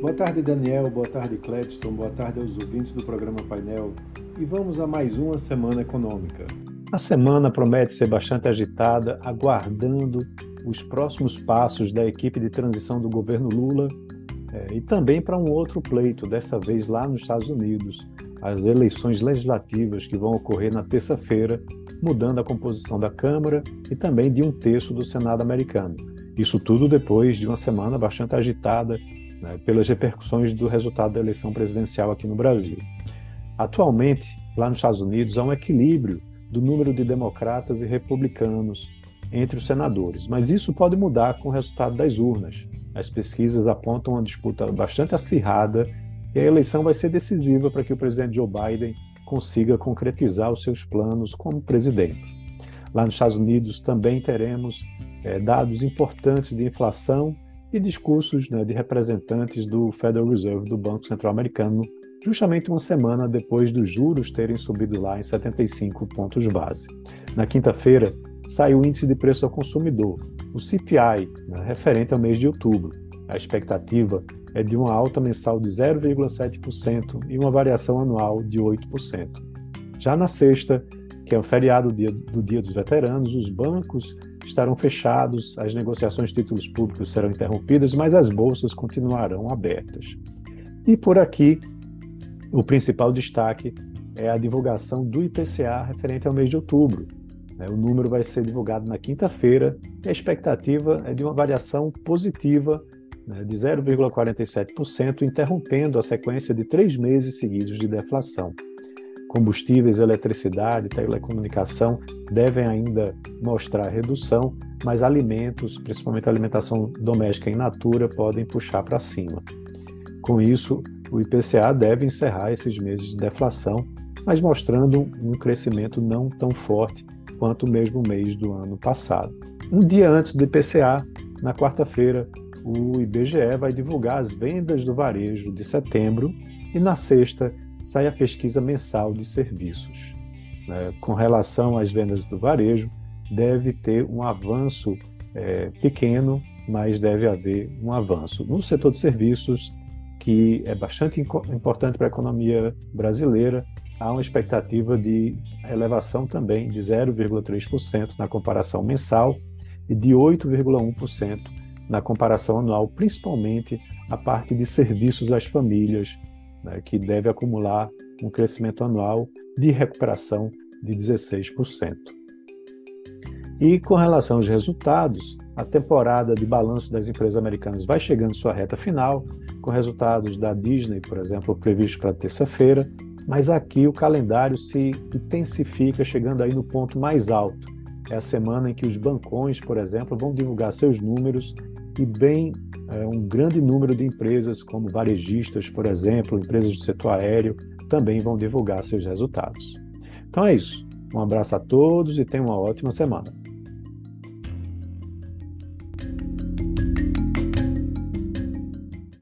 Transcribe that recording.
Boa tarde, Daniel. Boa tarde, Cledston. Boa tarde aos ouvintes do programa Painel. E vamos a mais uma semana econômica. A semana promete ser bastante agitada, aguardando os próximos passos da equipe de transição do governo Lula é, e também para um outro pleito, dessa vez lá nos Estados Unidos, as eleições legislativas que vão ocorrer na terça-feira, mudando a composição da Câmara e também de um terço do Senado americano. Isso tudo depois de uma semana bastante agitada né, pelas repercussões do resultado da eleição presidencial aqui no Brasil. Atualmente, lá nos Estados Unidos, há um equilíbrio do número de democratas e republicanos entre os senadores, mas isso pode mudar com o resultado das urnas. As pesquisas apontam uma disputa bastante acirrada e a eleição vai ser decisiva para que o presidente Joe Biden consiga concretizar os seus planos como presidente. Lá nos Estados Unidos também teremos é, dados importantes de inflação e discursos né, de representantes do Federal Reserve, do Banco Central Americano, justamente uma semana depois dos juros terem subido lá em 75 pontos base. Na quinta-feira, saiu o índice de preço ao consumidor, o CPI, né, referente ao mês de outubro. A expectativa é de uma alta mensal de 0,7% e uma variação anual de 8%. Já na sexta, que é o feriado do dia, do dia dos Veteranos, os bancos estarão fechados, as negociações de títulos públicos serão interrompidas, mas as bolsas continuarão abertas. E por aqui, o principal destaque é a divulgação do IPCA referente ao mês de outubro. Né? O número vai ser divulgado na quinta-feira e a expectativa é de uma variação positiva né, de 0,47%, interrompendo a sequência de três meses seguidos de deflação combustíveis, eletricidade, telecomunicação devem ainda mostrar redução, mas alimentos, principalmente alimentação doméstica in natura, podem puxar para cima. Com isso, o IPCA deve encerrar esses meses de deflação, mas mostrando um crescimento não tão forte quanto o mesmo mês do ano passado. Um dia antes do IPCA, na quarta-feira, o IBGE vai divulgar as vendas do varejo de setembro e na sexta sai a pesquisa mensal de serviços. Né? Com relação às vendas do varejo, deve ter um avanço é, pequeno, mas deve haver um avanço. No setor de serviços, que é bastante importante para a economia brasileira, há uma expectativa de elevação também de 0,3% na comparação mensal e de 8,1% na comparação anual, principalmente a parte de serviços às famílias, né, que deve acumular um crescimento anual de recuperação de 16%. E com relação aos resultados, a temporada de balanço das empresas americanas vai chegando sua reta final, com resultados da Disney, por exemplo, previstos para terça-feira, mas aqui o calendário se intensifica, chegando aí no ponto mais alto. É a semana em que os bancões, por exemplo, vão divulgar seus números e bem é, um grande número de empresas, como varejistas, por exemplo, empresas do setor aéreo, também vão divulgar seus resultados. Então é isso. Um abraço a todos e tenham uma ótima semana.